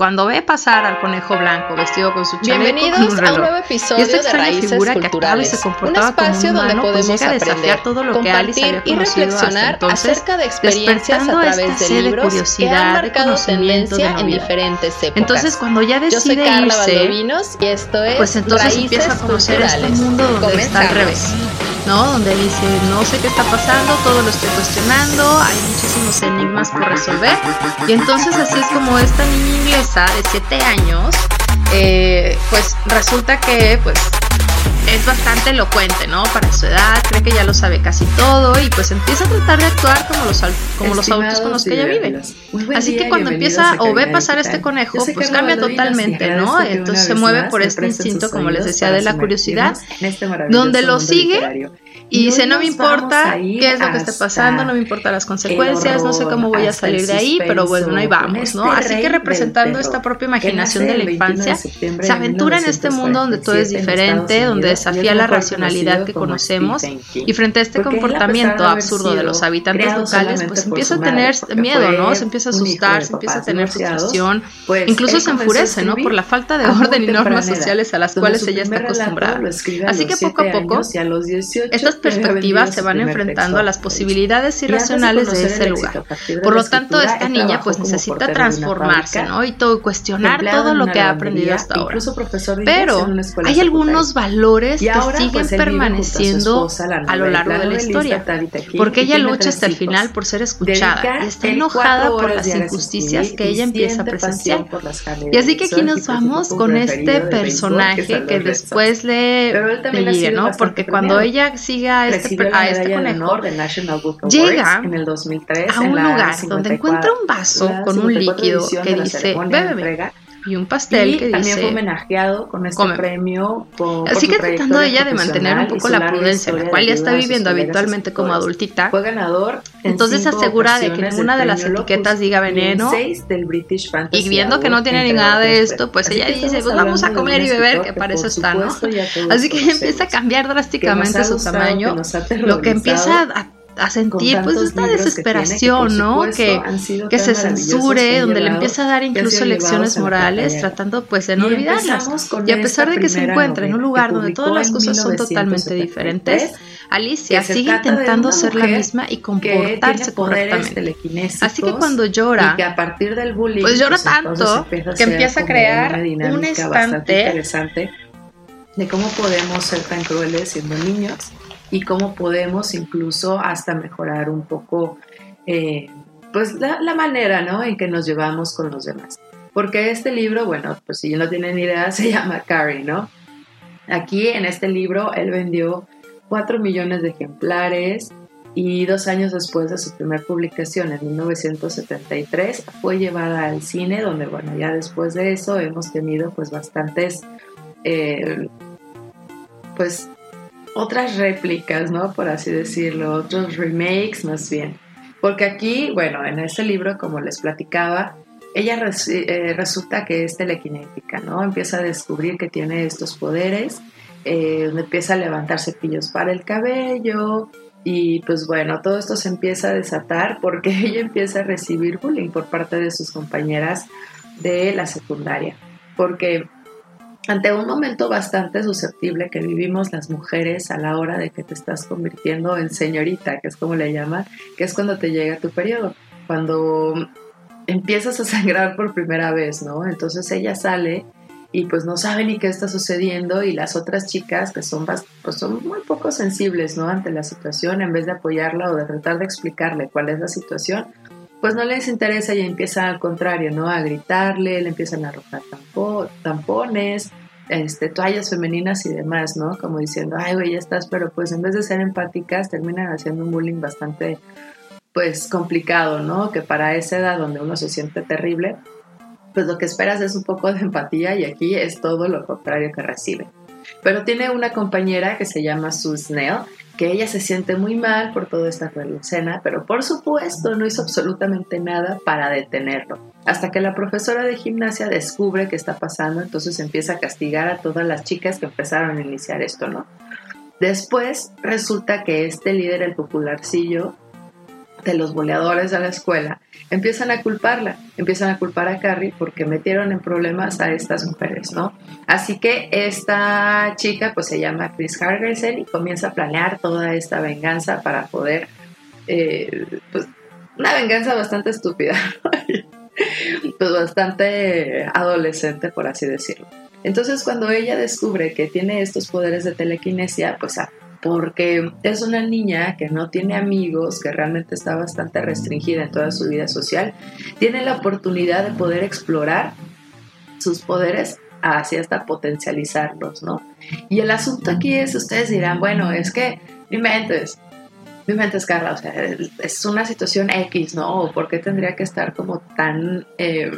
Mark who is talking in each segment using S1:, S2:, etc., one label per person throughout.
S1: cuando ve pasar al conejo blanco vestido con su chaleco
S2: Bienvenidos
S1: con un
S2: a un
S1: reloj.
S2: nuevo
S1: Y
S2: episodio
S1: esta
S2: de Raíces
S1: figura que y
S2: Culturales,
S1: se
S2: un
S1: comportaba como
S2: espacio
S1: un
S2: donde
S1: humano, pues
S2: podemos
S1: desafiar
S2: aprender,
S1: todo lo que había
S2: compartir y
S1: conocido hasta
S2: reflexionar
S1: entonces,
S2: acerca de experiencias a través de libros que han
S1: curiosidad, de
S2: marcado
S1: de
S2: tendencia en diferentes épocas.
S1: Entonces, cuando ya
S2: Yo soy
S1: decide
S2: Carla
S1: irse,
S2: y esto es
S1: pues entonces
S2: Raíces
S1: empieza a conocer este mundo donde está al revés, Donde dice, no sé qué está pasando, todo lo estoy cuestionando, hay muchísimos enigmas por resolver. Y entonces así es como esta niña inglesa de 7 años, eh, pues resulta que pues es bastante elocuente, ¿no? Para su edad, cree que ya lo sabe casi todo y pues empieza a tratar de actuar como los, como los adultos con los que ella vive. Así que cuando empieza o ve pasar este conejo, pues cambia totalmente, ¿no? Entonces se mueve por este instinto, como les decía, de la curiosidad,
S3: este
S1: donde lo sigue y dice, no me importa qué es lo que esté pasando, no me importan las consecuencias, no sé cómo voy a salir de ahí, pero bueno, ahí vamos, ¿no? Así que representando esta propia imaginación de la infancia, se aventura en este mundo donde todo es diferente, donde desafía la racionalidad que conocemos y frente a este comportamiento absurdo de los habitantes locales, pues empieza a tener miedo, ¿no? Se empieza a asustar, se empieza a tener frustración, incluso se enfurece, ¿no? Por la falta de orden y normas sociales a las cuales ella está acostumbrada. Así que poco a poco, estas perspectivas se van enfrentando a las posibilidades irracionales de ese lugar. Por lo tanto, esta niña pues necesita transformarse, ¿no? Y todo, cuestionar todo lo que ha aprendido hasta ahora. Pero hay algunos valores que siguen permaneciendo a lo largo de la historia, porque ella lucha hasta el final por ser escuchada y está enojada por las injusticias que ella empieza a presenciar. Y así que aquí nos vamos con este personaje que después le, le llega, ¿no? Porque cuando ella sigue a este, a este conejo, llega
S3: en el 2003
S1: a un
S3: en la
S1: lugar donde
S3: 54,
S1: encuentra un vaso con un
S3: 54
S1: líquido que dice, bébeme, y un pastel
S3: y
S1: que
S3: también fue
S1: dice,
S3: homenajeado con este premio por, por
S1: Sigue
S3: su
S1: tratando ella de mantener un poco la prudencia, la cual ya está viviendo habitualmente como adultita.
S3: Fue ganador en
S1: Entonces se asegura de que ninguna de las etiquetas diga veneno.
S3: seis del British Fantasy
S1: Y viendo que no tiene ni nada de esto, pues ella
S3: Así que
S1: dice, pues vamos a comer y beber, que para eso está, ¿no? Así que ella empieza a cambiar
S3: que
S1: drásticamente su tamaño,
S3: que
S1: lo que empieza a, a sentir pues esta
S3: libros que tiene, que,
S1: desesperación, ¿no? Que, que se censure, donde le empieza a dar incluso lecciones morales, tratando pues de no
S3: Y
S1: olvidarlas. Y a pesar de que se encuentra en un lugar donde todas las cosas son totalmente
S3: 1973,
S1: diferentes, Alicia sigue intentando ser la misma y comportarse correctamente. Así que cuando llora,
S3: y que a partir del bullying
S1: pues llora
S3: entonces
S1: tanto
S3: empieza
S1: que empieza a crear
S3: una
S1: un estante
S3: interesante de cómo podemos ser tan crueles siendo niños y cómo podemos incluso hasta mejorar un poco eh, pues la, la manera ¿no? en que nos llevamos con los demás. Porque este libro, bueno, pues si no tienen idea, se llama Carrie, ¿no? Aquí en este libro él vendió 4 millones de ejemplares y dos años después de su primera publicación, en 1973, fue llevada al cine, donde, bueno, ya después de eso hemos tenido pues bastantes, eh, pues otras réplicas, ¿no? Por así decirlo, otros remakes más bien. Porque aquí, bueno, en este libro, como les platicaba, ella eh, resulta que es telequinética, ¿no? Empieza a descubrir que tiene estos poderes, eh, empieza a levantar cepillos para el cabello y pues bueno, todo esto se empieza a desatar porque ella empieza a recibir bullying por parte de sus compañeras de la secundaria. Porque ante un momento bastante susceptible que vivimos las mujeres a la hora de que te estás convirtiendo en señorita, que es como le llaman, que es cuando te llega tu periodo, cuando empiezas a sangrar por primera vez, ¿no? Entonces ella sale y pues no sabe ni qué está sucediendo y las otras chicas que son, pues son muy poco sensibles, ¿no? Ante la situación, en vez de apoyarla o de tratar de explicarle cuál es la situación, pues no les interesa y empieza al contrario, ¿no? A gritarle, le empiezan a arrojar tampo- tampones, este, toallas femeninas y demás, ¿no? Como diciendo, ay, güey, ya estás, pero pues en vez de ser empáticas, terminan haciendo un bullying bastante, pues, complicado, ¿no? Que para esa edad donde uno se siente terrible, pues lo que esperas es un poco de empatía y aquí es todo lo contrario que recibe. Pero tiene una compañera que se llama Sue Snell, que ella se siente muy mal por toda esta escena, pero por supuesto no hizo absolutamente nada para detenerlo. Hasta que la profesora de gimnasia descubre qué está pasando, entonces empieza a castigar a todas las chicas que empezaron a iniciar esto, ¿no? Después resulta que este líder, el popularcillo, de los boleadores de la escuela, empiezan a culparla, empiezan a culpar a Carrie porque metieron en problemas a estas mujeres, ¿no? Así que esta chica pues se llama Chris Hargerson y comienza a planear toda esta venganza para poder, eh, pues una venganza bastante estúpida, pues bastante adolescente por así decirlo. Entonces cuando ella descubre que tiene estos poderes de telequinesia, pues porque es una niña que no tiene amigos, que realmente está bastante restringida en toda su vida social, tiene la oportunidad de poder explorar sus poderes hacia hasta potencializarlos, ¿no? Y el asunto aquí es, ustedes dirán, bueno, es que mi mente es, mi mente es Carla, o sea, es una situación X, ¿no? ¿Por qué tendría que estar como tan, eh,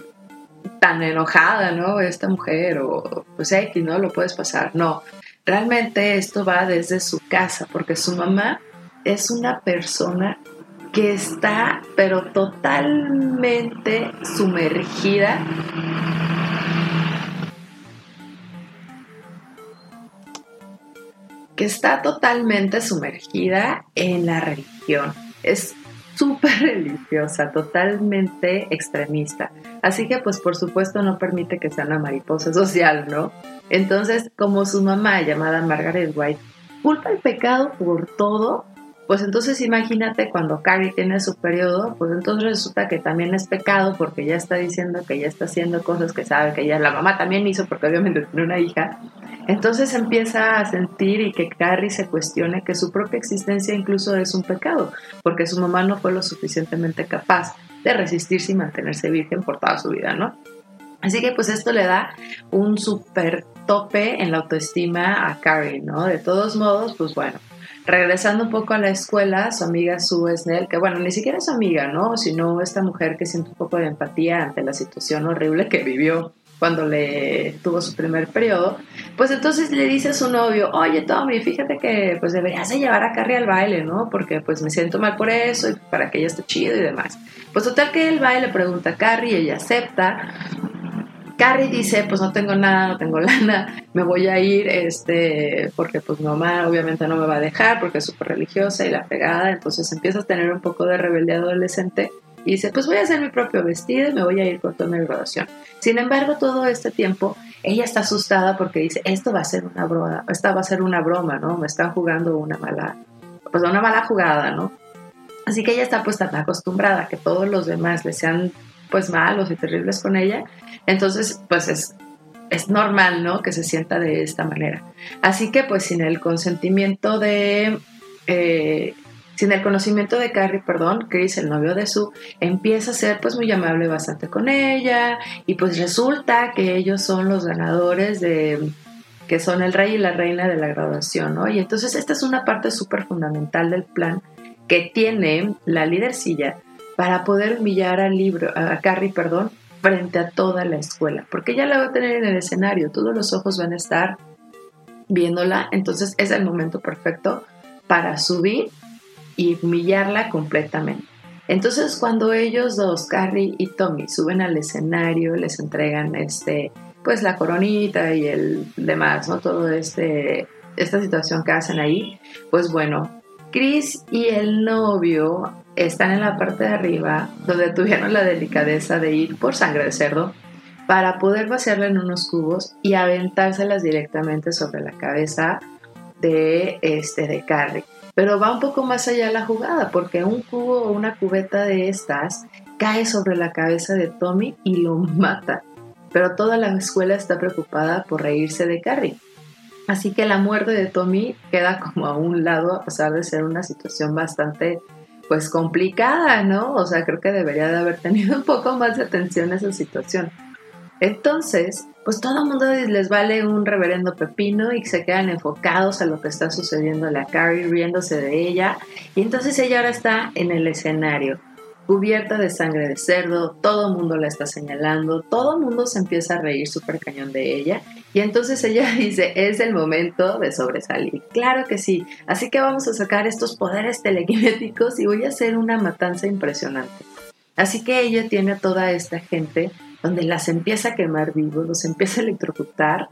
S3: tan enojada, ¿no? Esta mujer, o pues X, ¿no? Lo puedes pasar. No, Realmente esto va desde su casa, porque su mamá es una persona que está pero totalmente sumergida está totalmente sumergida en la religión. Es súper religiosa, totalmente extremista. Así que pues por supuesto no permite que sea una mariposa social, ¿no? Entonces, como su mamá, llamada Margaret White, culpa el pecado por todo, pues entonces imagínate cuando Carrie tiene su periodo, pues entonces resulta que también es pecado porque ya está diciendo que ya está haciendo cosas que sabe que ella, la mamá también hizo porque obviamente tiene una hija. Entonces empieza a sentir y que Carrie se cuestione que su propia existencia incluso es un pecado, porque su mamá no fue lo suficientemente capaz de resistirse y mantenerse virgen por toda su vida, ¿no? Así que pues esto le da un súper tope en la autoestima a Carrie, ¿no? De todos modos, pues bueno, regresando un poco a la escuela, su amiga Sue Snell, que bueno, ni siquiera es su amiga, ¿no? Sino esta mujer que siente un poco de empatía ante la situación horrible que vivió cuando le tuvo su primer periodo, pues entonces le dice a su novio, oye Tommy, fíjate que pues deberías de llevar a Carrie al baile, ¿no? Porque pues me siento mal por eso y para que ella esté chido y demás. Pues total que el baile pregunta a Carrie, ella acepta, Carrie dice, pues no tengo nada, no tengo lana, me voy a ir, este, porque pues mi mamá obviamente no me va a dejar porque es súper religiosa y la pegada, entonces empieza a tener un poco de rebeldía adolescente y dice, pues voy a hacer mi propio vestido y me voy a ir con toda mi graduación. Sin embargo, todo este tiempo ella está asustada porque dice, esto va a ser una broma, esta va a ser una broma, ¿no? Me están jugando una mala, pues una mala jugada, ¿no? Así que ella está pues tan acostumbrada que todos los demás le sean pues malos y terribles con ella, entonces pues es, es normal, ¿no? Que se sienta de esta manera. Así que pues sin el consentimiento de... Eh, sin el conocimiento de Carrie, perdón, Chris, el novio de Sue, empieza a ser pues muy amable bastante con ella y pues resulta que ellos son los ganadores de que son el rey y la reina de la graduación, ¿no? Y entonces esta es una parte súper fundamental del plan que tiene la lidercilla para poder humillar al libro, a Carrie, perdón, frente a toda la escuela, porque ella la va a tener en el escenario, todos los ojos van a estar viéndola, entonces es el momento perfecto para subir y humillarla completamente. Entonces cuando ellos dos, Carrie y Tommy, suben al escenario, les entregan este, pues la coronita y el demás, ¿no? Todo este, esta situación que hacen ahí, pues bueno, Chris y el novio están en la parte de arriba, donde tuvieron la delicadeza de ir por sangre de cerdo para poder vaciarla en unos cubos y aventárselas directamente sobre la cabeza de, este, de Carrie. Pero va un poco más allá la jugada, porque un cubo o una cubeta de estas cae sobre la cabeza de Tommy y lo mata. Pero toda la escuela está preocupada por reírse de Carrie. Así que la muerte de Tommy queda como a un lado, a pesar de ser una situación bastante pues complicada, ¿no? O sea, creo que debería de haber tenido un poco más de atención a esa situación. Entonces, pues todo el mundo les vale un reverendo pepino y se quedan enfocados a lo que está sucediendo la Carrie, riéndose de ella. Y entonces ella ahora está en el escenario cubierta de sangre de cerdo, todo el mundo la está señalando, todo el mundo se empieza a reír súper cañón de ella y entonces ella dice, es el momento de sobresalir. Claro que sí, así que vamos a sacar estos poderes telequinéticos y voy a hacer una matanza impresionante. Así que ella tiene a toda esta gente donde las empieza a quemar vivos, los empieza a electrocutar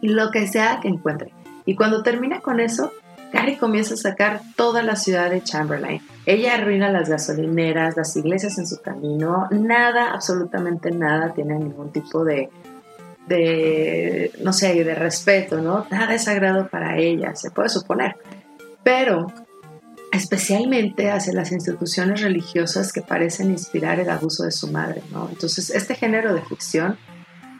S3: y lo que sea que encuentre. Y cuando termina con eso, Carrie comienza a sacar toda la ciudad de Chamberlain. Ella arruina las gasolineras, las iglesias en su camino, nada, absolutamente nada tiene ningún tipo de, de no sé, de respeto. Nada es sagrado para ella, se puede suponer. Pero especialmente hacia las instituciones religiosas que parecen inspirar el abuso de su madre, ¿no? Entonces, este género de ficción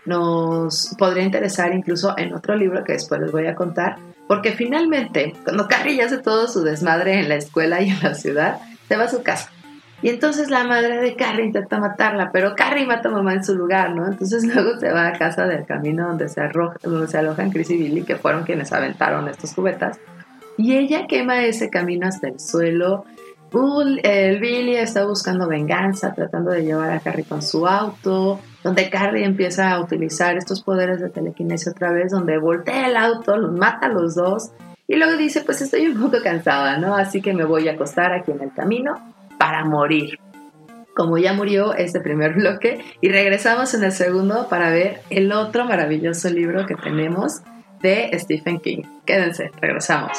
S3: nos podría interesar incluso en otro libro que después les voy a contar, porque finalmente, cuando Carrie hace todo su desmadre en la escuela y en la ciudad, se va a su casa. Y entonces la madre de Carrie intenta matarla, pero Carrie mata a mamá en su lugar, ¿no? Entonces luego se va a casa del camino donde se, arroja, donde se alojan Chris y Billy, que fueron quienes aventaron estos cubetas. Y ella quema ese camino hasta el suelo. el Billy está buscando venganza, tratando de llevar a Carrie con su auto donde Carrie empieza a utilizar estos poderes de telequinesia otra vez, donde voltea el auto, los mata a los dos y luego dice, pues estoy un poco cansada, ¿no? Así que me voy a acostar aquí en el camino para morir. Como ya murió este primer bloque y regresamos en el segundo para ver el otro maravilloso libro que tenemos de Stephen King. Quédense, regresamos.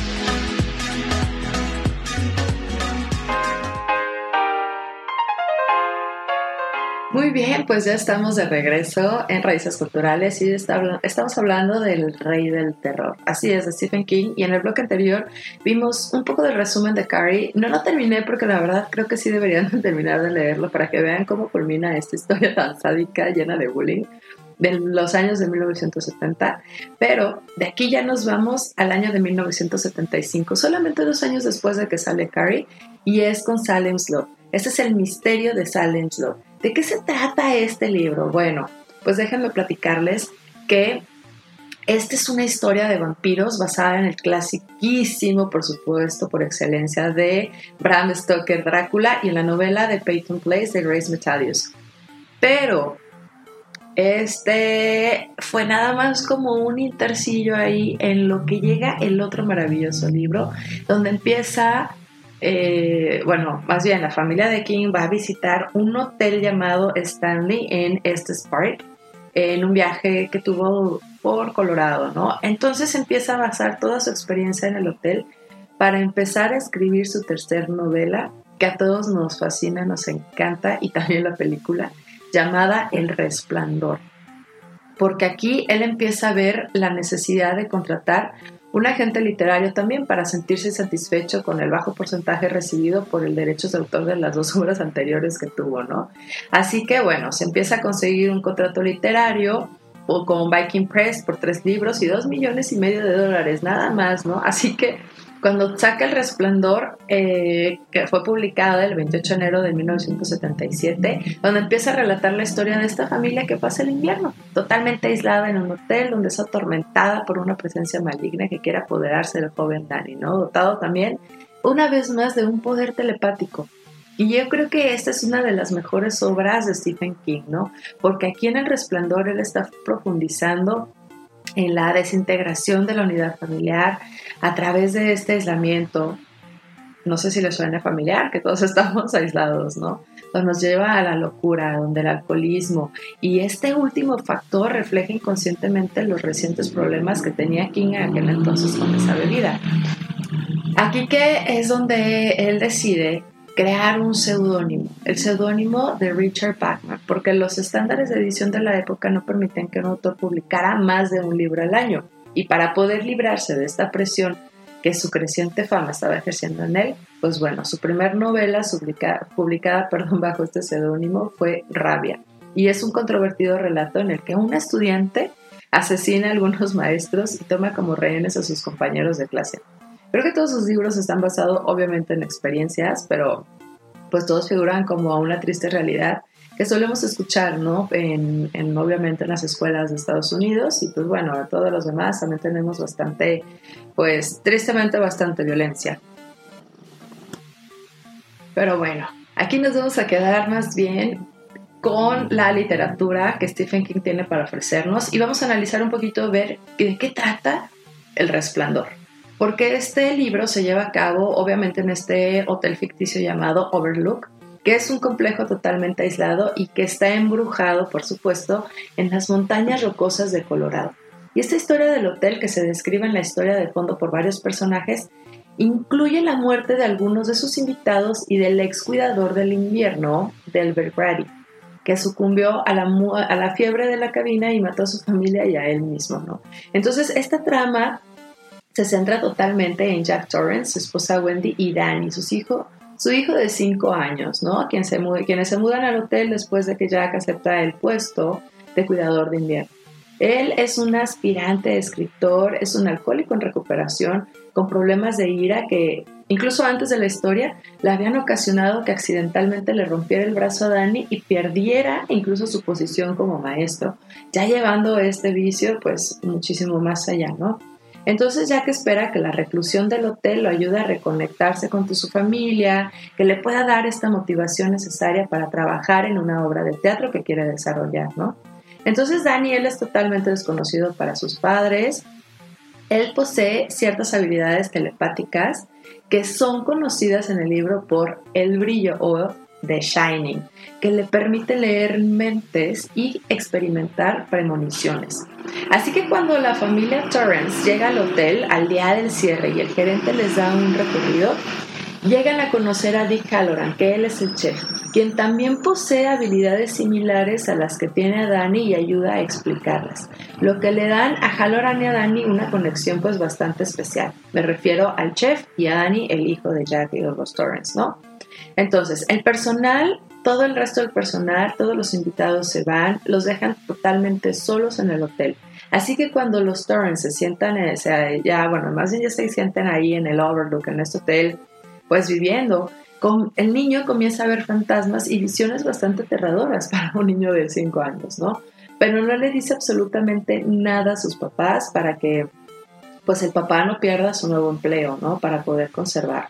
S3: Muy bien, pues ya estamos de regreso en Raíces Culturales y estamos hablando del rey del terror. Así es, de Stephen King. Y en el bloque anterior vimos un poco del resumen de Carrie. No lo terminé porque la verdad creo que sí deberían terminar de leerlo para que vean cómo culmina esta historia tan sádica, llena de bullying de los años de 1970, pero de aquí ya nos vamos al año de 1975, solamente dos años después de que sale Carrie, y es con Salem's Law. Este es el misterio de Salem's Law. ¿De qué se trata este libro? Bueno, pues déjenme platicarles que esta es una historia de vampiros basada en el clasiquísimo, por supuesto, por excelencia, de Bram Stoker Drácula y en la novela de Peyton Place de Grace Metalius. Pero este fue nada más como un intercillo ahí en lo que llega el otro maravilloso libro, donde empieza eh, bueno, más bien la familia de King va a visitar un hotel llamado Stanley en Estes Park en un viaje que tuvo por Colorado, ¿no? Entonces empieza a basar toda su experiencia en el hotel para empezar a escribir su tercer novela, que a todos nos fascina, nos encanta, y también la película, llamada El Resplandor. Porque aquí él empieza a ver la necesidad de contratar un agente literario también para sentirse satisfecho con el bajo porcentaje recibido por el derecho de autor de las dos obras anteriores que tuvo, ¿no? Así que bueno, se empieza a conseguir un contrato literario con Viking Press por tres libros y dos millones y medio de dólares, nada más, ¿no? Así que cuando saca El Resplandor, eh, que fue publicada el 28 de enero de 1977, donde empieza a relatar la historia de esta familia que pasa el invierno, totalmente aislada en un hotel, donde es atormentada por una presencia maligna que quiere apoderarse del joven Danny, ¿no? Dotado también, una vez más, de un poder telepático. Y yo creo que esta es una de las mejores obras de Stephen King, ¿no? Porque aquí en El Resplandor él está profundizando en la desintegración de la unidad familiar a través de este aislamiento. No sé si les suena familiar, que todos estamos aislados, ¿no? nos lleva a la locura, donde el alcoholismo y este último factor refleja inconscientemente los recientes problemas que tenía King en aquel entonces con esa bebida. Aquí que es donde él decide crear un seudónimo, el seudónimo de Richard Bachman, porque los estándares de edición de la época no permiten que un autor publicara más de un libro al año. Y para poder librarse de esta presión que su creciente fama estaba ejerciendo en él, pues bueno, su primer novela publicada, perdón, bajo este seudónimo fue Rabia. Y es un controvertido relato en el que un estudiante asesina a algunos maestros y toma como rehenes a sus compañeros de clase. Creo que todos sus libros están basados obviamente en experiencias, pero pues todos figuran como una triste realidad que solemos escuchar, ¿no? En, en, obviamente en las escuelas de Estados Unidos y pues bueno, todos los demás también tenemos bastante, pues tristemente bastante violencia. Pero bueno, aquí nos vamos a quedar más bien con la literatura que Stephen King tiene para ofrecernos y vamos a analizar un poquito, ver de qué trata El Resplandor. Porque este libro se lleva a cabo obviamente en este hotel ficticio llamado Overlook, que es un complejo totalmente aislado y que está embrujado, por supuesto, en las montañas rocosas de Colorado. Y esta historia del hotel, que se describe en la historia de fondo por varios personajes, incluye la muerte de algunos de sus invitados y del ex cuidador del invierno, Delbert Brady que sucumbió a la, a la fiebre de la cabina y mató a su familia y a él mismo. Entonces, esta trama se centra totalmente en Jack Torrance, su esposa Wendy y Danny, sus hijos, su hijo de 5 años, ¿no? Quien se, quienes se mudan al hotel después de que Jack acepta el puesto de cuidador de invierno. Él es un aspirante escritor, es un alcohólico en recuperación con problemas de ira que incluso antes de la historia le habían ocasionado que accidentalmente le rompiera el brazo a Danny y perdiera incluso su posición como maestro, ya llevando este vicio pues muchísimo más allá, ¿no? Entonces Jack espera que la reclusión del hotel lo ayude a reconectarse con su familia, que le pueda dar esta motivación necesaria para trabajar en una obra de teatro que quiere desarrollar, ¿no? Entonces Daniel es totalmente desconocido para sus padres. Él posee ciertas habilidades telepáticas que son conocidas en el libro por el brillo o The Shining, que le permite leer mentes y experimentar premoniciones. Así que cuando la familia Torrance llega al hotel al día del cierre y el gerente les da un recorrido, llegan a conocer a Dick Halloran, que él es el chef, quien también posee habilidades similares a las que tiene a Danny y ayuda a explicarlas, lo que le dan a Halloran y a Danny una conexión pues bastante especial. Me refiero al chef y a Danny, el hijo de Jack y los Torrance, ¿no? Entonces, el personal, todo el resto del personal, todos los invitados se van, los dejan totalmente solos en el hotel. Así que cuando los Torrance se sientan, o sea, ya, bueno, más bien ya se sientan ahí en el Overlook, en este hotel, pues viviendo, con, el niño comienza a ver fantasmas y visiones bastante aterradoras para un niño de 5 años, ¿no? Pero no le dice absolutamente nada a sus papás para que pues el papá no pierda su nuevo empleo, ¿no? Para poder conservar.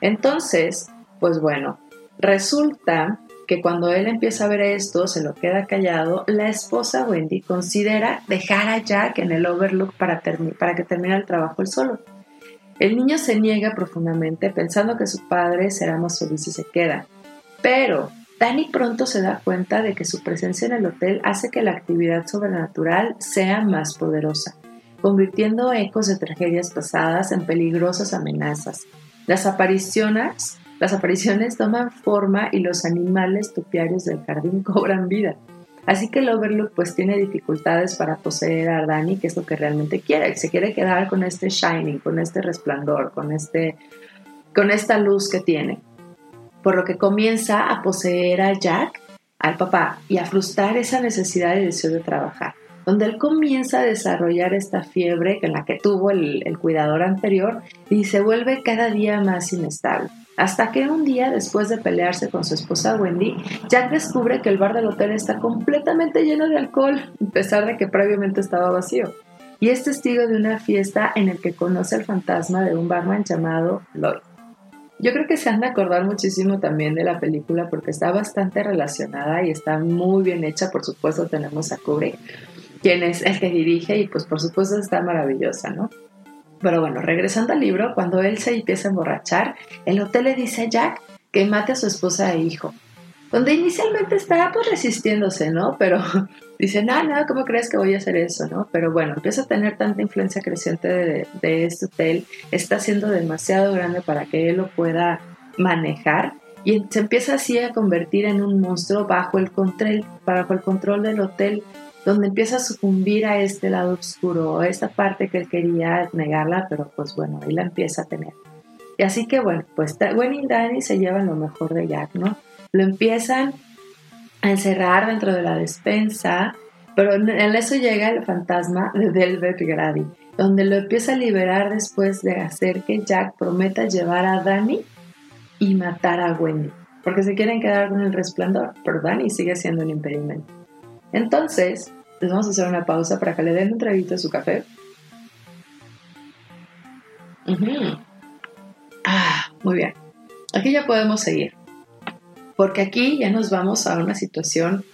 S3: Entonces, pues bueno, resulta que cuando él empieza a ver esto, se lo queda callado, la esposa Wendy considera dejar a Jack en el Overlook para, para que termine el trabajo él solo. El niño se niega profundamente pensando que su padre será más feliz si se queda. Pero Danny pronto se da cuenta de que su presencia en el hotel hace que la actividad sobrenatural sea más poderosa, convirtiendo ecos de tragedias pasadas en peligrosas amenazas. Las apariciones, las apariciones toman forma y los animales topiarios del jardín cobran vida. Así que el Overlook pues tiene dificultades para poseer a Dani, que es lo que realmente quiere. Se quiere quedar con este shining, con este resplandor, con, este, con esta luz que tiene. Por lo que comienza a poseer a Jack, al papá, y a frustrar esa necesidad y deseo de trabajar. Donde él comienza a desarrollar esta fiebre en la que tuvo el, el cuidador anterior y se vuelve cada día más inestable. Hasta que un día, después de pelearse con su esposa Wendy, Jack descubre que el bar del hotel está completamente lleno de alcohol, a pesar de que previamente estaba vacío. Y es testigo de una fiesta en la que conoce al fantasma de un barman llamado Lloyd. Yo creo que se han de acordar muchísimo también de la película porque está bastante relacionada y está muy bien hecha. Por supuesto tenemos a Kubrick, quien es el que dirige y pues por supuesto está maravillosa, ¿no? Pero bueno, regresando al libro, cuando él se empieza a emborrachar, el hotel le dice a Jack que mate a su esposa e hijo. Donde inicialmente está pues resistiéndose, ¿no? Pero dice, no, no, ¿cómo crees que voy a hacer eso, no? Pero bueno, empieza a tener tanta influencia creciente de, este hotel, está siendo demasiado grande para que él lo pueda manejar y se empieza así a convertir en un monstruo bajo el control, bajo el control del hotel donde empieza a sucumbir a este lado oscuro, esta parte que él quería negarla, pero pues bueno, ahí la empieza a tener. Y así que bueno, pues Gwen y Danny se llevan lo mejor de Jack, ¿no? Lo empiezan a encerrar dentro de la despensa, pero en eso llega el fantasma de Delbert Grady, donde lo empieza a liberar después de hacer que Jack prometa llevar a Danny y matar a Wendy porque se quieren quedar con el resplandor, pero Dani sigue siendo un impedimento. Entonces, les vamos a hacer una pausa para que le den un traguito a su café. Ah, muy bien. Aquí ya podemos seguir. Porque aquí ya nos vamos a una situación,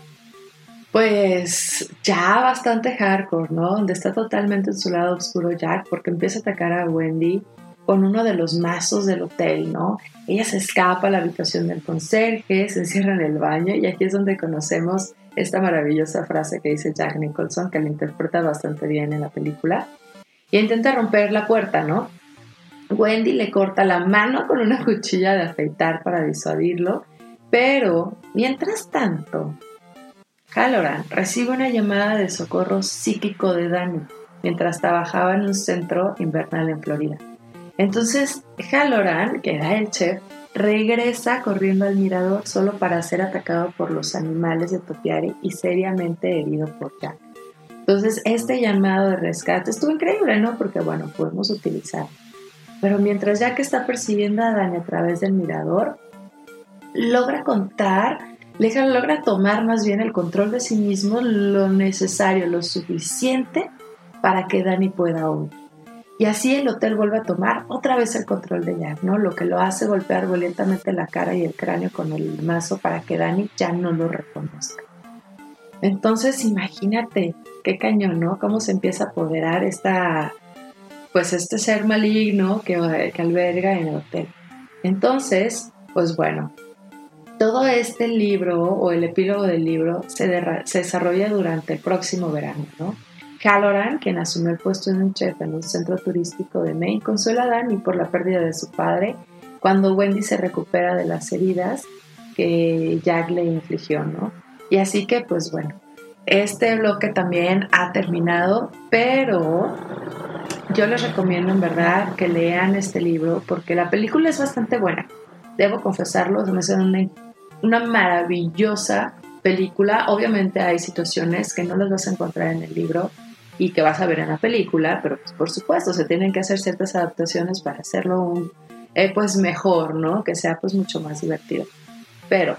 S3: pues ya bastante hardcore, ¿no? Donde está totalmente en su lado oscuro Jack, porque empieza a atacar a Wendy con uno de los mazos del hotel, ¿no? Ella se escapa a la habitación del conserje, se encierra en el baño y aquí es donde conocemos esta maravillosa frase que dice Jack Nicholson, que la interpreta bastante bien en la película, y intenta romper la puerta, ¿no? Wendy le corta la mano con una cuchilla de afeitar para disuadirlo, pero mientras tanto, Halloran recibe una llamada de socorro psíquico de Danny mientras trabajaba en un centro invernal en Florida. Entonces, Halloran, que era el chef, regresa corriendo al mirador solo para ser atacado por los animales de Topiary y seriamente herido por Jack. Entonces, este llamado de rescate estuvo increíble, ¿no? Porque, bueno, podemos utilizar. Pero mientras Jack está persiguiendo a Dani a través del mirador, logra contar, logra tomar más bien el control de sí mismo lo necesario, lo suficiente para que Dani pueda huir. Y así el hotel vuelve a tomar otra vez el control de Jack, ¿no? Lo que lo hace golpear violentamente la cara y el cráneo con el mazo para que Dani ya no lo reconozca. Entonces imagínate qué cañón, ¿no? Cómo se empieza a apoderar esta, pues este ser maligno que, que alberga en el hotel. Entonces, pues bueno, todo este libro o el epílogo del libro se, se desarrolla durante el próximo verano, ¿no? Halloran, quien asumió el puesto de un chef en un centro turístico de Maine, consuela a Danny por la pérdida de su padre cuando Wendy se recupera de las heridas que Jack le infligió, ¿no? Y así que, pues bueno, este bloque también ha terminado, pero yo les recomiendo en verdad que lean este libro porque la película es bastante buena. Debo confesarlo, me hace una, una maravillosa película. Obviamente hay situaciones que no las vas a encontrar en el libro, y que vas a ver en la película, pero pues, por supuesto se tienen que hacer ciertas adaptaciones para hacerlo un, eh, pues mejor, ¿no? Que sea pues mucho más divertido. Pero,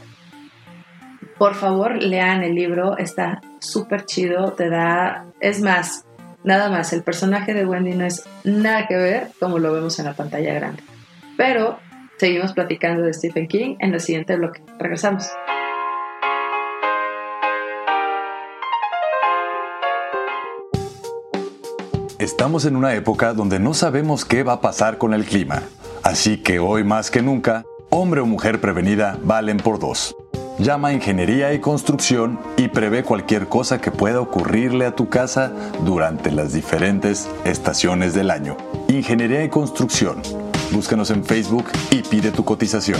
S3: por favor, lean el libro, está súper chido, te da, es más, nada más, el personaje de Wendy no es nada que ver como lo vemos en la pantalla grande. Pero seguimos platicando de Stephen King en el siguiente bloque. Regresamos.
S4: Estamos en una época donde no sabemos qué va a pasar con el clima, así que hoy más que nunca, hombre o mujer prevenida valen por dos. Llama a Ingeniería y Construcción y prevé cualquier cosa que pueda ocurrirle a tu casa durante las diferentes estaciones del año. Ingeniería y Construcción. Búscanos en Facebook y pide tu cotización.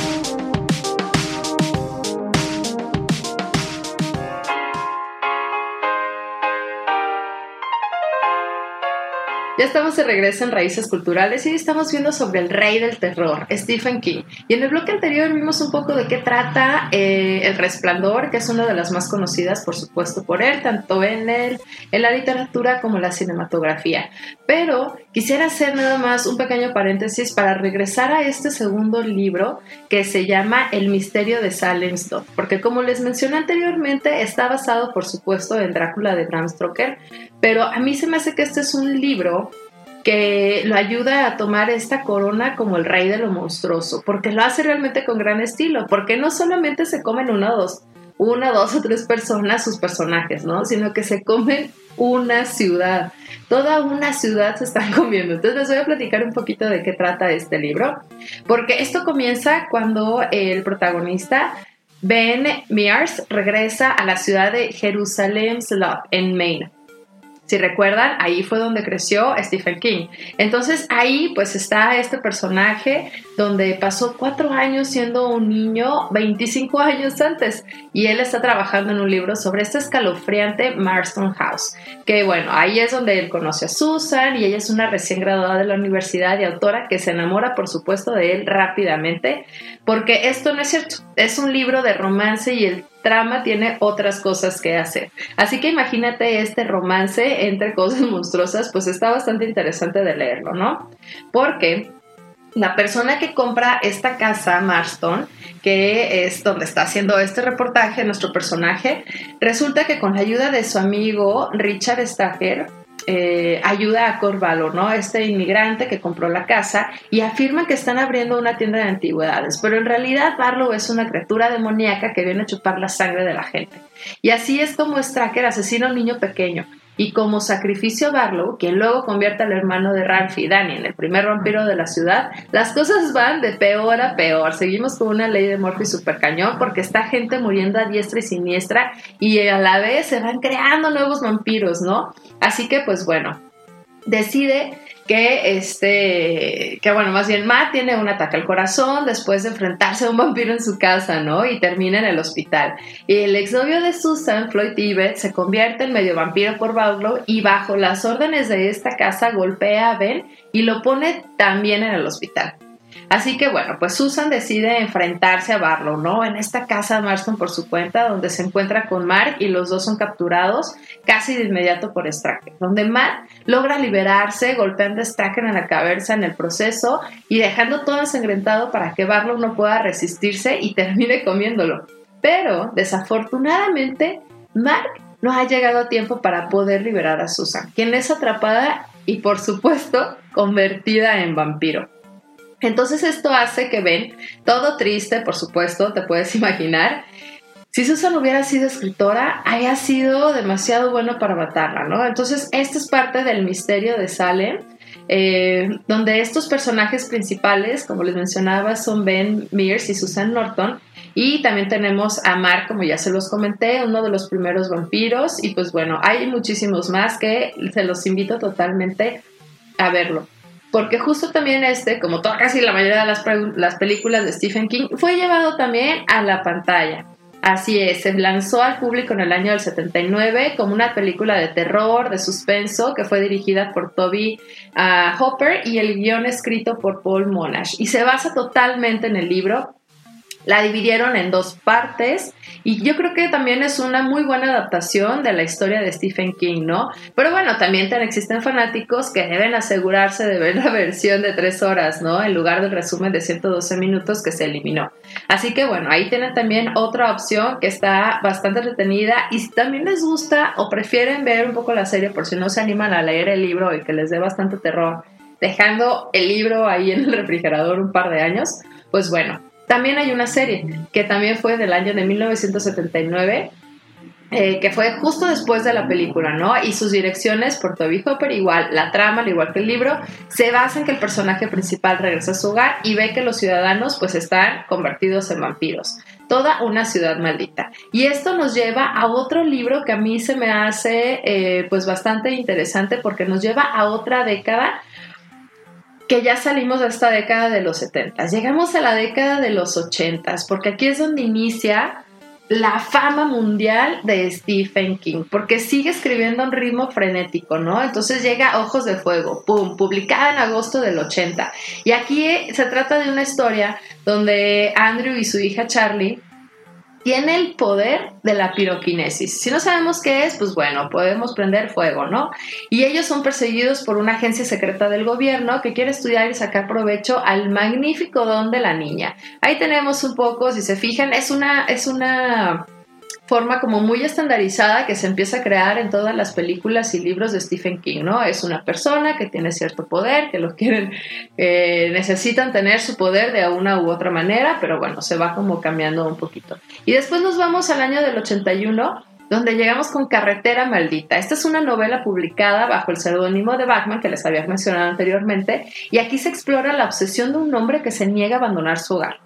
S3: Ya estamos de regreso en Raíces Culturales y estamos viendo sobre el rey del terror, Stephen King. Y en el bloque anterior vimos un poco de qué trata eh, El Resplandor, que es una de las más conocidas, por supuesto, por él, tanto en, el, en la literatura como en la cinematografía. Pero quisiera hacer nada más un pequeño paréntesis para regresar a este segundo libro que se llama El misterio de Salem's Lot, porque como les mencioné anteriormente, está basado, por supuesto, en Drácula de Bram Stoker, pero a mí se me hace que este es un libro que lo ayuda a tomar esta corona como el rey de lo monstruoso, porque lo hace realmente con gran estilo, porque no solamente se comen una o dos, una, dos o tres personas sus personajes, ¿no? Sino que se comen una ciudad, toda una ciudad se están comiendo. Entonces les voy a platicar un poquito de qué trata este libro, porque esto comienza cuando el protagonista Ben Mears regresa a la ciudad de Jerusalén en Maine. Si recuerdan, ahí fue donde creció Stephen King. Entonces ahí pues está este personaje donde pasó cuatro años siendo un niño 25 años antes y él está trabajando en un libro sobre este escalofriante Marston House. Que bueno, ahí es donde él conoce a Susan y ella es una recién graduada de la universidad y autora que se enamora por supuesto de él rápidamente porque esto no es cierto, es un libro de romance y el trama tiene otras cosas que hacer. Así que imagínate este romance entre cosas monstruosas, pues está bastante interesante de leerlo, ¿no? Porque la persona que compra esta casa, Marston, que es donde está haciendo este reportaje, nuestro personaje, resulta que con la ayuda de su amigo Richard Stacker, eh, ayuda a Corvalor, ¿no? Este inmigrante que compró la casa y afirma que están abriendo una tienda de antigüedades, pero en realidad Barlow es una criatura demoníaca que viene a chupar la sangre de la gente. Y así es como Stracker asesina a un niño pequeño y como sacrificio Barlow, quien luego convierte al hermano de Ralphie, Danny, en el primer vampiro de la ciudad, las cosas van de peor a peor. Seguimos con una ley de Murphy super cañón porque está gente muriendo a diestra y siniestra y a la vez se van creando nuevos vampiros, ¿no? Así que pues bueno, decide que este, que bueno, más bien Matt tiene un ataque al corazón después de enfrentarse a un vampiro en su casa, ¿no? Y termina en el hospital. Y el exnovio de Susan, Floyd Tibet, se convierte en medio vampiro por Barlow y bajo las órdenes de esta casa golpea a Ben y lo pone también en el hospital. Así que bueno, pues Susan decide enfrentarse a Barlow, ¿no? En esta casa Marston por su cuenta, donde se encuentra con Mark y los dos son capturados casi de inmediato por Stracker, donde Mark logra liberarse golpeando a Stracker en la cabeza en el proceso y dejando todo ensangrentado para que Barlow no pueda resistirse y termine comiéndolo. Pero desafortunadamente Mark no ha llegado a tiempo para poder liberar a Susan, quien es atrapada y por supuesto convertida en vampiro. Entonces esto hace que ven todo triste, por supuesto, te puedes imaginar. Si Susan hubiera sido escritora, haya sido demasiado bueno para matarla, ¿no? Entonces, esta es parte del misterio de Salem, eh, donde estos personajes principales, como les mencionaba, son Ben Mears y Susan Norton, y también tenemos a Mark, como ya se los comenté, uno de los primeros vampiros, y pues bueno, hay muchísimos más que se los invito totalmente a verlo porque justo también este, como toda casi la mayoría de las, las películas de Stephen King, fue llevado también a la pantalla. Así es, se lanzó al público en el año del 79 como una película de terror, de suspenso, que fue dirigida por Toby uh, Hopper y el guion escrito por Paul Monash. Y se basa totalmente en el libro la dividieron en dos partes y yo creo que también es una muy buena adaptación de la historia de Stephen King, ¿no? Pero bueno, también existen fanáticos que deben asegurarse de ver la versión de tres horas, ¿no? En lugar del resumen de 112 minutos que se eliminó. Así que bueno, ahí tienen también otra opción que está bastante retenida y si también les gusta o prefieren ver un poco la serie por si no se animan a leer el libro y que les dé bastante terror, dejando el libro ahí en el refrigerador un par de años, pues bueno, también hay una serie que también fue del año de 1979, eh, que fue justo después de la película, ¿no? Y sus direcciones por Toby Hopper, igual la trama, al igual que el libro, se basa en que el personaje principal regresa a su hogar y ve que los ciudadanos pues están convertidos en vampiros. Toda una ciudad maldita. Y esto nos lleva a otro libro que a mí se me hace eh, pues bastante interesante porque nos lleva a otra década que ya salimos de esta década de los 70, llegamos a la década de los 80, porque aquí es donde inicia la fama mundial de Stephen King, porque sigue escribiendo a un ritmo frenético, ¿no? Entonces llega Ojos de Fuego, ¡pum!, publicada en agosto del 80. Y aquí se trata de una historia donde Andrew y su hija Charlie tiene el poder de la piroquinesis. Si no sabemos qué es, pues bueno, podemos prender fuego, ¿no? Y ellos son perseguidos por una agencia secreta del gobierno que quiere estudiar y sacar provecho al magnífico don de la niña. Ahí tenemos un poco, si se fijan, es una, es una forma como muy estandarizada que se empieza a crear en todas las películas y libros de Stephen King, ¿no? Es una persona que tiene cierto poder, que lo quieren, eh, necesitan tener su poder de una u otra manera, pero bueno, se va como cambiando un poquito. Y después nos vamos al año del 81, donde llegamos con Carretera Maldita. Esta es una novela publicada bajo el seudónimo de Batman que les había mencionado anteriormente, y aquí se explora la obsesión de un hombre que se niega a abandonar su hogar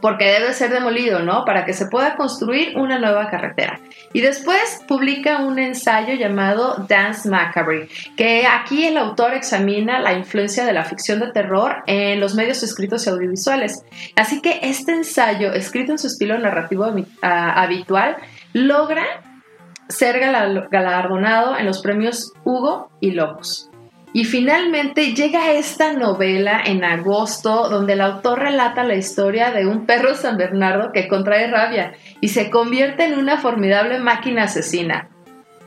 S3: porque debe ser demolido, ¿no? Para que se pueda construir una nueva carretera. Y después publica un ensayo llamado Dance Macabre, que aquí el autor examina la influencia de la ficción de terror en los medios escritos y audiovisuales. Así que este ensayo, escrito en su estilo narrativo habitual, logra ser galardonado en los premios Hugo y Locos. Y finalmente llega esta novela en agosto donde el autor relata la historia de un perro San Bernardo que contrae rabia y se convierte en una formidable máquina asesina.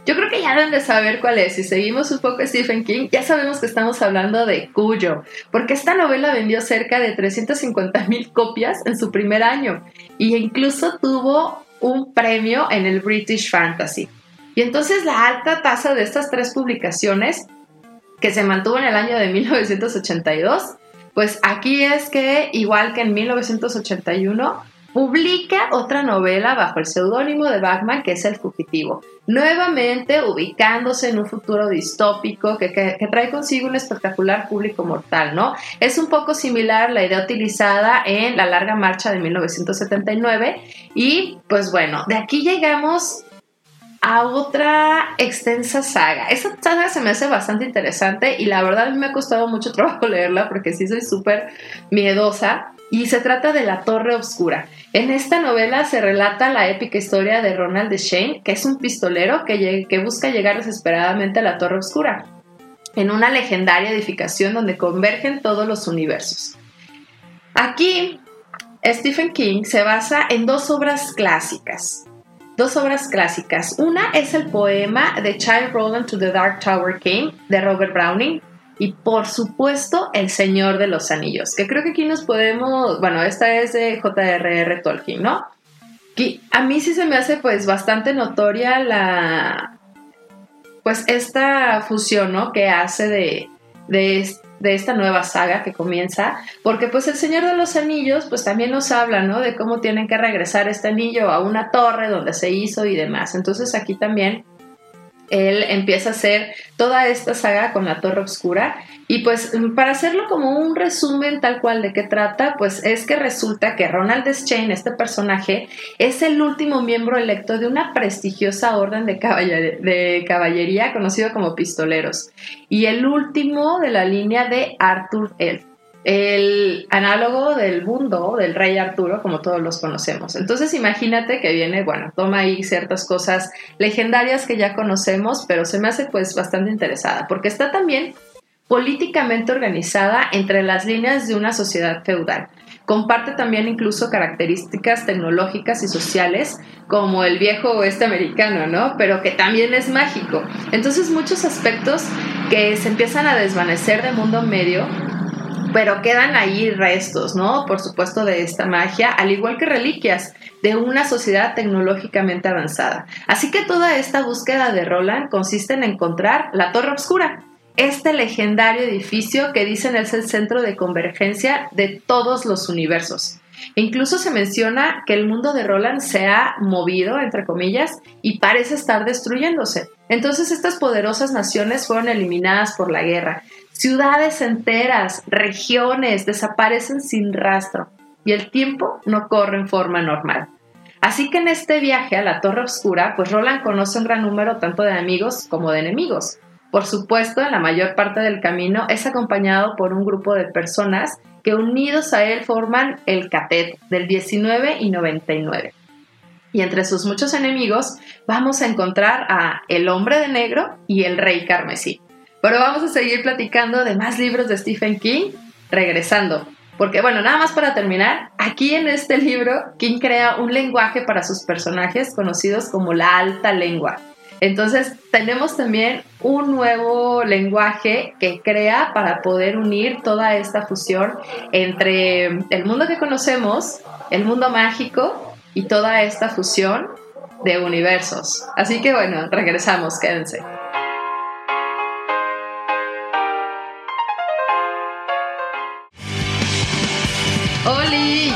S3: Yo creo que ya deben de saber cuál es. Si seguimos un poco Stephen King, ya sabemos que estamos hablando de Cuyo, porque esta novela vendió cerca de 350 mil copias en su primer año y incluso tuvo un premio en el British Fantasy. Y entonces la alta tasa de estas tres publicaciones, que se mantuvo en el año de 1982, pues aquí es que, igual que en 1981, publica otra novela bajo el seudónimo de Batman, que es El Fugitivo, nuevamente ubicándose en un futuro distópico que, trae consigo un espectacular público mortal, ¿no? Es un poco similar la idea utilizada en La Larga Marcha de 1979 y pues bueno, de aquí llegamos a otra extensa saga. Esta saga se me hace bastante interesante y la verdad a mí me ha costado mucho trabajo leerla porque sí soy súper miedosa y se trata de La Torre Oscura. En esta novela se relata la épica historia de Ronald de Shane, que es un pistolero que busca llegar desesperadamente a la Torre Oscura, en una legendaria edificación donde convergen todos los universos. Aquí, Stephen King se basa en dos obras clásicas. Dos obras clásicas. Una es el poema The Child Roland to the Dark Tower Came de Robert Browning, y por supuesto El Señor de los Anillos, que creo que aquí nos podemos, bueno, esta es de J.R.R. Tolkien, ¿no? Que a mí sí se me hace pues bastante notoria la, pues esta fusión, ¿no? Que hace de, de, de, esta nueva saga que comienza, porque pues el Señor de los Anillos pues también nos habla, ¿no? De cómo tienen que regresar este anillo a una torre donde se hizo y demás. Entonces aquí también él empieza a hacer toda esta saga con la Torre Oscura. Y pues para hacerlo como un resumen tal cual de qué trata, pues es que resulta que Ronald Deschain, este personaje, es el último miembro electo de una prestigiosa orden de, caballería conocido como pistoleros. Y el último de la línea de Arthur Elf el análogo del mundo del rey Arturo, como todos los conocemos. Entonces imagínate que viene, bueno, toma ahí ciertas cosas legendarias que ya conocemos, pero se me hace pues bastante interesada, porque está también políticamente organizada entre las líneas de una sociedad feudal. Comparte también incluso características tecnológicas y sociales como el viejo oeste americano, ¿no? Pero que también es mágico. Entonces muchos aspectos que se empiezan a desvanecer de mundo medio pero quedan ahí restos, ¿no? Por supuesto, de esta magia, al igual que reliquias de una sociedad tecnológicamente avanzada. Así que toda esta búsqueda de Roland consiste en encontrar la Torre Oscura, este legendario edificio que dicen es el centro de convergencia de todos los universos. incluso se menciona que el mundo de Roland se ha movido, entre comillas, y parece estar destruyéndose. Entonces estas poderosas naciones fueron eliminadas por la guerra, Ciudades enteras, regiones desaparecen sin rastro y el tiempo no corre en forma normal. Así que en este viaje a la Torre Oscura, pues Roland conoce un gran número tanto de amigos como de enemigos. Por supuesto, la mayor parte del camino es acompañado por un grupo de personas que unidos a él forman el Catet del 19 y 99. Y entre sus muchos enemigos vamos a encontrar a El Hombre de Negro y el Rey Carmesí. Pero vamos a seguir platicando de más libros de Stephen King regresando. Porque bueno, nada más para terminar, aquí en este libro King crea un lenguaje para sus personajes conocidos como la alta lengua. Entonces tenemos también un nuevo lenguaje que crea para poder unir toda esta fusión entre el mundo que conocemos, el mundo mágico y toda esta fusión de universos. Así que bueno, regresamos, quédense.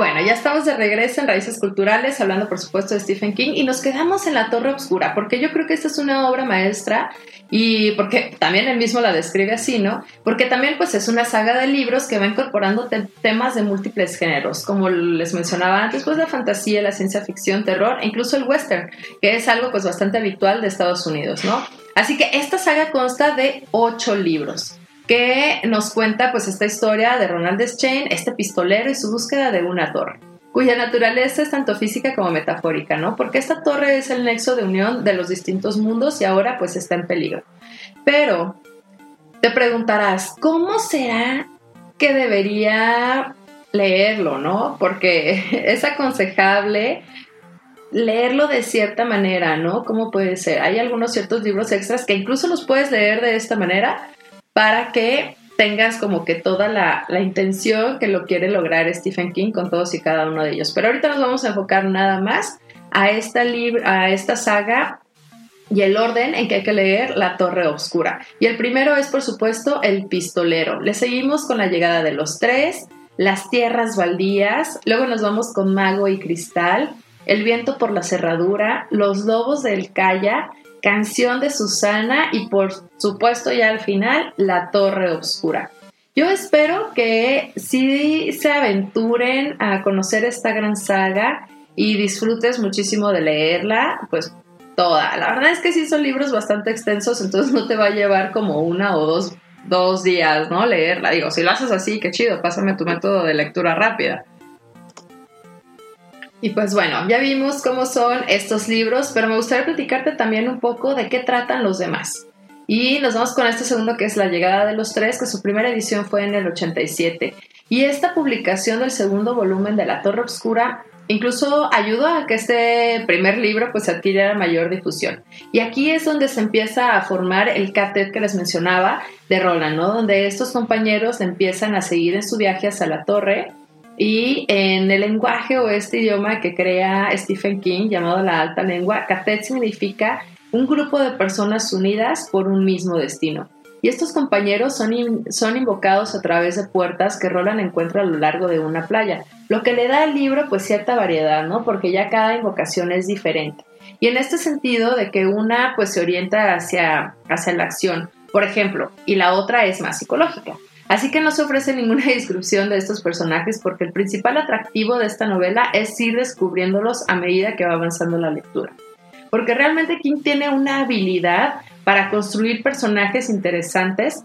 S3: bueno, ya estamos de regreso en Raíces Culturales, hablando por supuesto de Stephen King, y nos quedamos en La Torre Oscura, porque yo creo que esta es una obra maestra y porque también él mismo la describe así, ¿no? Porque también pues es una saga de libros que va incorporando temas de múltiples géneros, como les mencionaba antes, pues la fantasía, la ciencia ficción, terror e incluso el western, que es algo pues bastante habitual de Estados Unidos, ¿no? Así que esta saga consta de ocho libros que nos cuenta pues esta historia de Ronald Deschain, este pistolero y su búsqueda de una torre cuya naturaleza es tanto física como metafórica, ¿no? Porque esta torre es el nexo de unión de los distintos mundos y ahora pues está en peligro. Pero te preguntarás, ¿cómo será que debería leerlo, no? Porque es aconsejable leerlo de cierta manera, ¿no? ¿Cómo puede ser? Hay algunos ciertos libros extras que incluso los puedes leer de esta manera para que tengas como que toda la, intención que lo quiere lograr Stephen King con todos y cada uno de ellos. Pero ahorita nos vamos a enfocar nada más a esta, a esta saga y el orden en que hay que leer La Torre Oscura. Y el primero es, por supuesto, El Pistolero. Le seguimos con la llegada de los tres, Las Tierras Baldías, luego nos vamos con Mago y Cristal, El Viento por la Cerradura, Los Lobos del Calla, Canción de Susana y por supuesto ya al final La Torre Oscura. Yo espero que si se aventuren a conocer esta gran saga y disfrutes muchísimo de leerla, pues toda. La verdad es que sí son libros bastante extensos, entonces no te va a llevar como una o dos, dos días, ¿no? Leerla. Digo, si lo haces así, qué chido, pásame tu método de lectura rápida. Y pues bueno, ya vimos cómo son estos libros, pero me gustaría platicarte también un poco de qué tratan los demás. Y nos vamos con este segundo que es La llegada de los tres, que su primera edición fue en el 87. Y esta publicación del segundo volumen de La Torre Oscura incluso ayudó a que este primer libro pues adquiriera mayor difusión. Y aquí es donde se empieza a formar el catet que les mencionaba de Roland, ¿no? Donde estos compañeros empiezan a seguir en su viaje hacia la torre y en el lenguaje o este idioma que crea Stephen King llamado la alta lengua, Catet significa un grupo de personas unidas por un mismo destino. Y estos compañeros son, son invocados a través de puertas que Roland encuentra a lo largo de una playa, lo que le da al libro pues cierta variedad, ¿no? Porque ya cada invocación es diferente. Y en este sentido de que una pues se orienta hacia, hacia la acción, por ejemplo, y la otra es más psicológica. Así que no se ofrece ninguna descripción de estos personajes porque el principal atractivo de esta novela es ir descubriéndolos a medida que va avanzando la lectura. Porque realmente King tiene una habilidad para construir personajes interesantes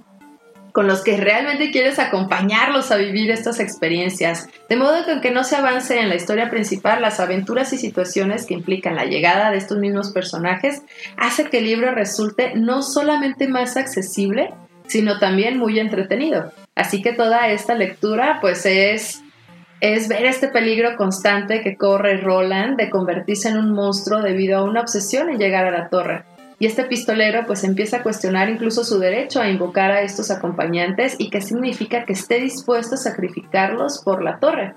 S3: con los que realmente quieres acompañarlos a vivir estas experiencias, de modo que aunque no se avance en la historia principal, las aventuras y situaciones que implican la llegada de estos mismos personajes hace que el libro resulte no solamente más accesible, sino también muy entretenido. Así que toda esta lectura pues es, es ver este peligro constante que corre Roland de convertirse en un monstruo debido a una obsesión en llegar a la torre. Y este pistolero pues empieza a cuestionar incluso su derecho a invocar a estos acompañantes y qué significa que esté dispuesto a sacrificarlos por la torre.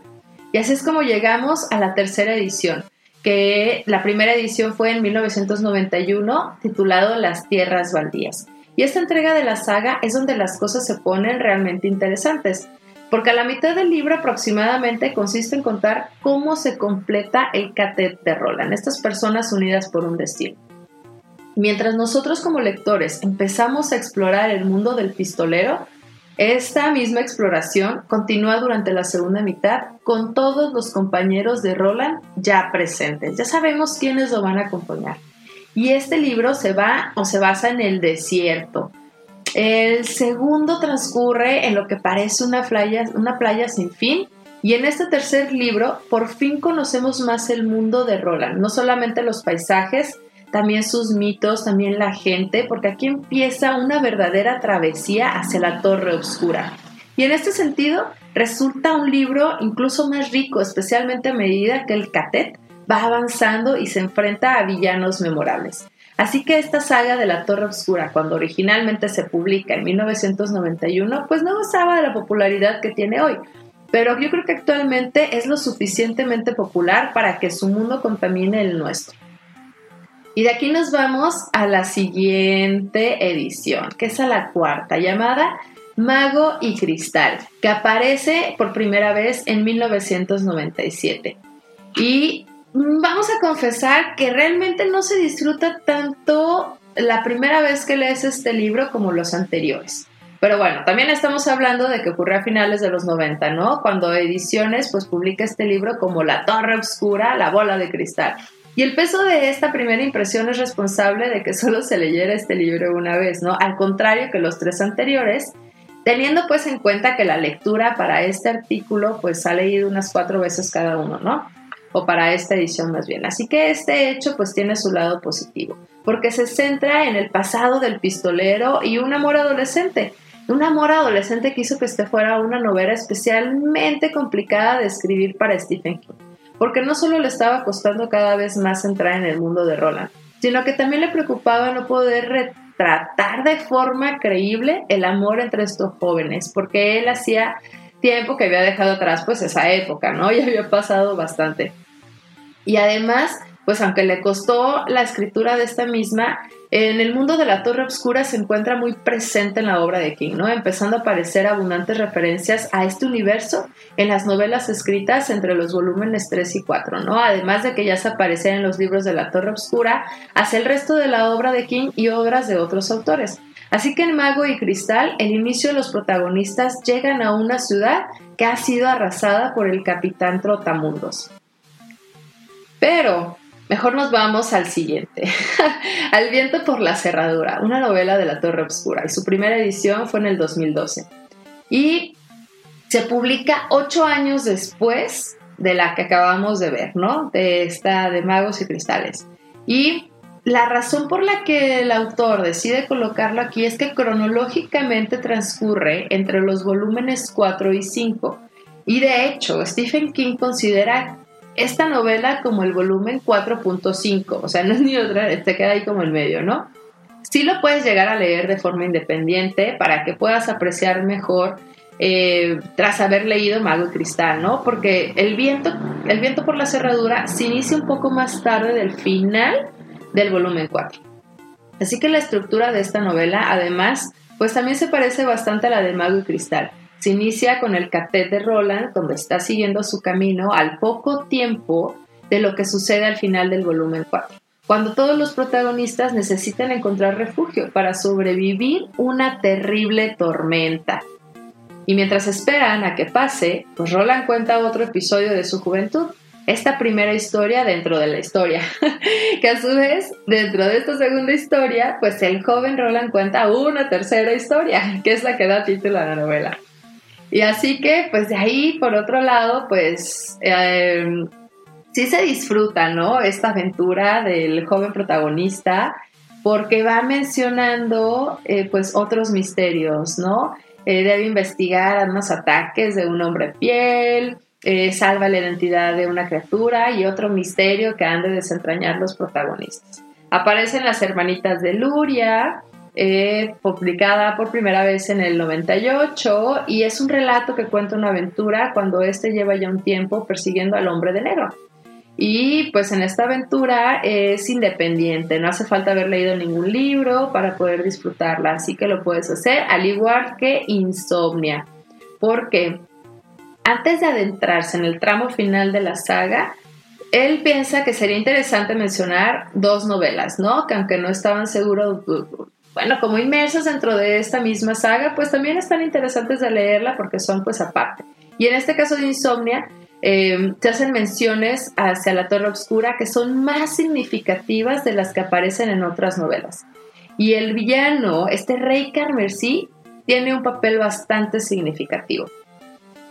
S3: Y así es como llegamos a la tercera edición, que la primera edición fue en 1991 titulado Las Tierras Baldías. Y esta entrega de la saga es donde las cosas se ponen realmente interesantes, porque a la mitad del libro aproximadamente consiste en contar cómo se completa el catet de Roland, estas personas unidas por un destino. Mientras nosotros como lectores empezamos a explorar el mundo del pistolero, esta misma exploración continúa durante la segunda mitad con todos los compañeros de Roland ya presentes. Ya sabemos quiénes lo van a acompañar. Y este libro se va o se basa en el desierto. El segundo transcurre en lo que parece una playa, una playa sin fin. Y en este tercer libro, por fin conocemos más el mundo de Roland, no solamente los paisajes, también sus mitos, también la gente, porque aquí empieza una verdadera travesía hacia la Torre Oscura. Y en este sentido, resulta un libro incluso más rico, especialmente a medida que el Catet va avanzando y se enfrenta a villanos memorables. Así que esta saga de la Torre Oscura, cuando originalmente se publica en 1991, pues no gozaba de la popularidad que tiene hoy. Pero yo creo que actualmente es lo suficientemente popular para que su mundo contamine el nuestro. Y de aquí nos vamos a la siguiente edición, que es la cuarta, llamada Mago y Cristal, que aparece por primera vez en 1997. Y vamos a confesar que realmente no se disfruta tanto la primera vez que lees este libro como los anteriores. Pero bueno, también estamos hablando de que ocurrió a finales de los 90, ¿no? Cuando Ediciones pues publica este libro como La Torre Obscura, la bola de cristal. Y el peso de esta primera impresión es responsable de que solo se leyera este libro una vez, ¿no? Al contrario que los tres anteriores, teniendo pues en cuenta que la lectura para este artículo pues ha leído unas cuatro veces cada uno, ¿no? O para esta edición más bien. Así que este hecho pues tiene su lado positivo, porque se centra en el pasado del pistolero y un amor adolescente, un amor adolescente que hizo que este fuera una novela especialmente complicada de escribir para Stephen King, porque no solo le estaba costando cada vez más entrar en el mundo de Roland, sino que también le preocupaba no poder retratar de forma creíble el amor entre estos jóvenes, porque él hacía tiempo que había dejado atrás pues esa época, ¿no? Ya había pasado bastante. Y además, pues aunque le costó la escritura de esta misma, en el mundo de la Torre Obscura se encuentra muy presente en la obra de King, ¿no? Empezando a aparecer abundantes referencias a este universo en las novelas escritas entre los volúmenes 3 y 4, ¿no? Además de que ya se aparecen en los libros de la Torre Obscura, hacia el resto de la obra de King y obras de otros autores. Así que en Mago y Cristal, el inicio de los protagonistas llegan a una ciudad que ha sido arrasada por el capitán Trotamundos. Pero Mejor nos vamos al siguiente, Al viento por la cerradura, una novela de la Torre Obscura. Y su primera edición fue en el 2012. Y se publica ocho años después de la que acabamos de ver, ¿no? De esta de Magos y Cristales. Y la razón por la que el autor decide colocarlo aquí es que cronológicamente transcurre entre los volúmenes 4 y 5. Y de hecho, Stephen King considera esta novela como el volumen 4.5, o sea, no es ni otra, te queda ahí como el medio, ¿no? Sí lo puedes llegar a leer de forma independiente para que puedas apreciar mejor eh, tras haber leído Mago y Cristal, ¿no? Porque el viento, el viento por la cerradura se inicia un poco más tarde del final del volumen 4. Así que la estructura de esta novela, además, pues también se parece bastante a la de Mago y Cristal. Se inicia con el catet de Roland, donde está siguiendo su camino al poco tiempo de lo que sucede al final del volumen 4, cuando todos los protagonistas necesitan encontrar refugio para sobrevivir una terrible tormenta. Y mientras esperan a que pase, pues Roland cuenta otro episodio de su juventud, esta primera historia dentro de la historia, que a su vez, dentro de esta segunda historia, pues el joven Roland cuenta una tercera historia, que es la que da título a la novela. Y así que, pues de ahí, por otro lado, pues em, sí se disfruta, ¿no? Esta aventura del joven protagonista, porque va mencionando, eh, pues, otros misterios, ¿no? Eh, debe investigar unos ataques de un hombre piel, eh, salva la identidad de una criatura y otro misterio que han de desentrañar los protagonistas. Aparecen las hermanitas de Luria, eh, publicada por primera vez en el 98 y es un relato que cuenta una aventura cuando éste lleva ya un tiempo persiguiendo al hombre de negro. Y pues en esta aventura es independiente, no hace falta haber leído ningún libro para poder disfrutarla, así que lo puedes hacer al igual que Insomnia. Porque antes de adentrarse en el tramo final de la saga, él piensa que sería interesante mencionar dos novelas, ¿no? Que aunque no estaban seguros bueno, como inmersas dentro de esta misma saga, pues también están interesantes de leerla porque son pues aparte. Y en este caso de Insomnia, eh, se hacen menciones hacia la Torre Oscura que son más significativas de las que aparecen en otras novelas. Y el villano, este rey Carmersí, tiene un papel bastante significativo.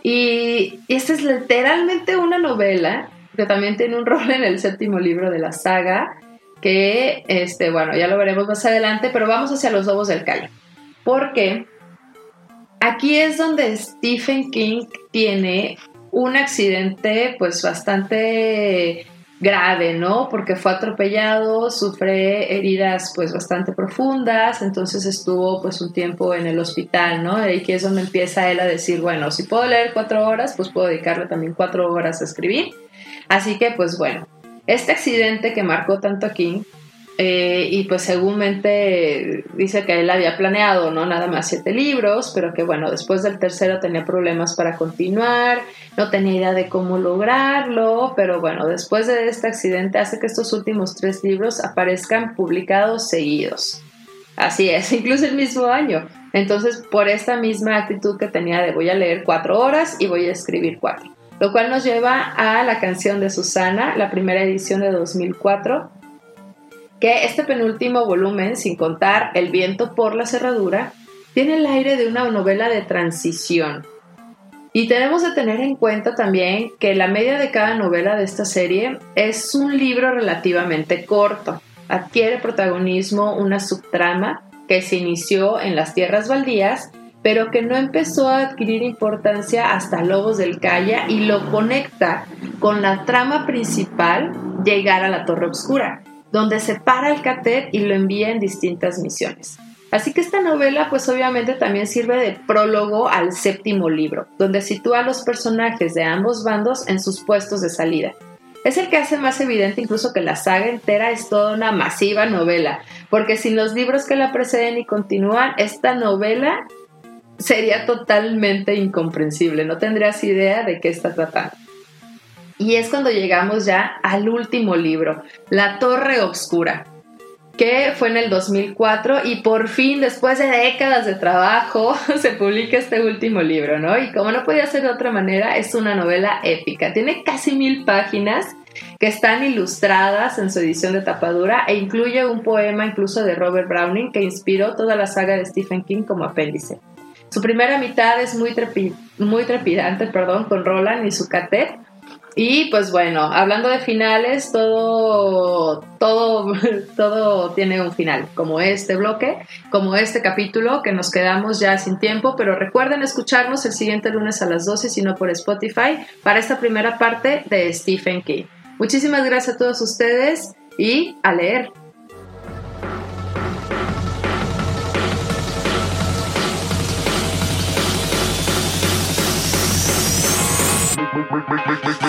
S3: Y esta es literalmente una novela que también tiene un rol en el séptimo libro de la saga que, este, bueno, ya lo veremos más adelante, pero vamos hacia los lobos del Calle. Porque aquí es donde Stephen King tiene un accidente pues bastante grave, ¿no? Porque fue atropellado, sufre heridas pues bastante profundas, entonces estuvo pues un tiempo en el hospital, ¿no? Y aquí es donde empieza él a decir, bueno, si puedo leer cuatro horas, pues puedo dedicarle también cuatro horas a escribir. Así que pues bueno, este accidente que marcó tanto a King eh, y pues seguramente dice que él había planeado, ¿no? Nada más siete libros, pero que bueno, después del tercero tenía problemas para continuar, no tenía idea de cómo lograrlo, pero bueno, después de este accidente hace que estos últimos tres libros aparezcan publicados seguidos. Así es, incluso el mismo año. Entonces, por esta misma actitud que tenía de voy a leer cuatro horas y voy a escribir cuatro. Lo cual nos lleva a la canción de Susana, la primera edición de 2004, que este penúltimo volumen, sin contar El viento por la cerradura, tiene el aire de una novela de transición. Y tenemos que tener en cuenta también que la media de cada novela de esta serie es un libro relativamente corto. Adquiere protagonismo una subtrama que se inició en las tierras baldías, pero que no empezó a adquirir importancia hasta Lobos del Calla y lo conecta con la trama principal, llegar a la Torre Oscura donde separa el catet y lo envía en distintas misiones. Así que esta novela pues obviamente también sirve de prólogo al séptimo libro, donde sitúa a los personajes de ambos bandos en sus puestos de salida. Es el que hace más evidente incluso que la saga entera es toda una masiva novela, porque sin los libros que la preceden y continúan, esta novela sería totalmente incomprensible, no tendrías idea de qué está tratando. Y es cuando llegamos ya al último libro, La Torre Obscura, que fue en el 2004 y por fin, después de décadas de trabajo, se publica este último libro, ¿no? Y como no podía ser de otra manera, es una novela épica. Tiene casi mil páginas que están ilustradas en su edición de tapadura e incluye un poema incluso de Robert Browning que inspiró toda la saga de Stephen King como apéndice. Su primera mitad es muy, muy trepidante, perdón, con Roland y su catet, y pues bueno, hablando de finales, todo, todo, todo tiene un final, como este bloque, como este capítulo, que nos quedamos ya sin tiempo, pero recuerden escucharnos el siguiente lunes a las 12, si no por Spotify, para esta primera parte de Stephen King. Muchísimas gracias a todos ustedes y a leer.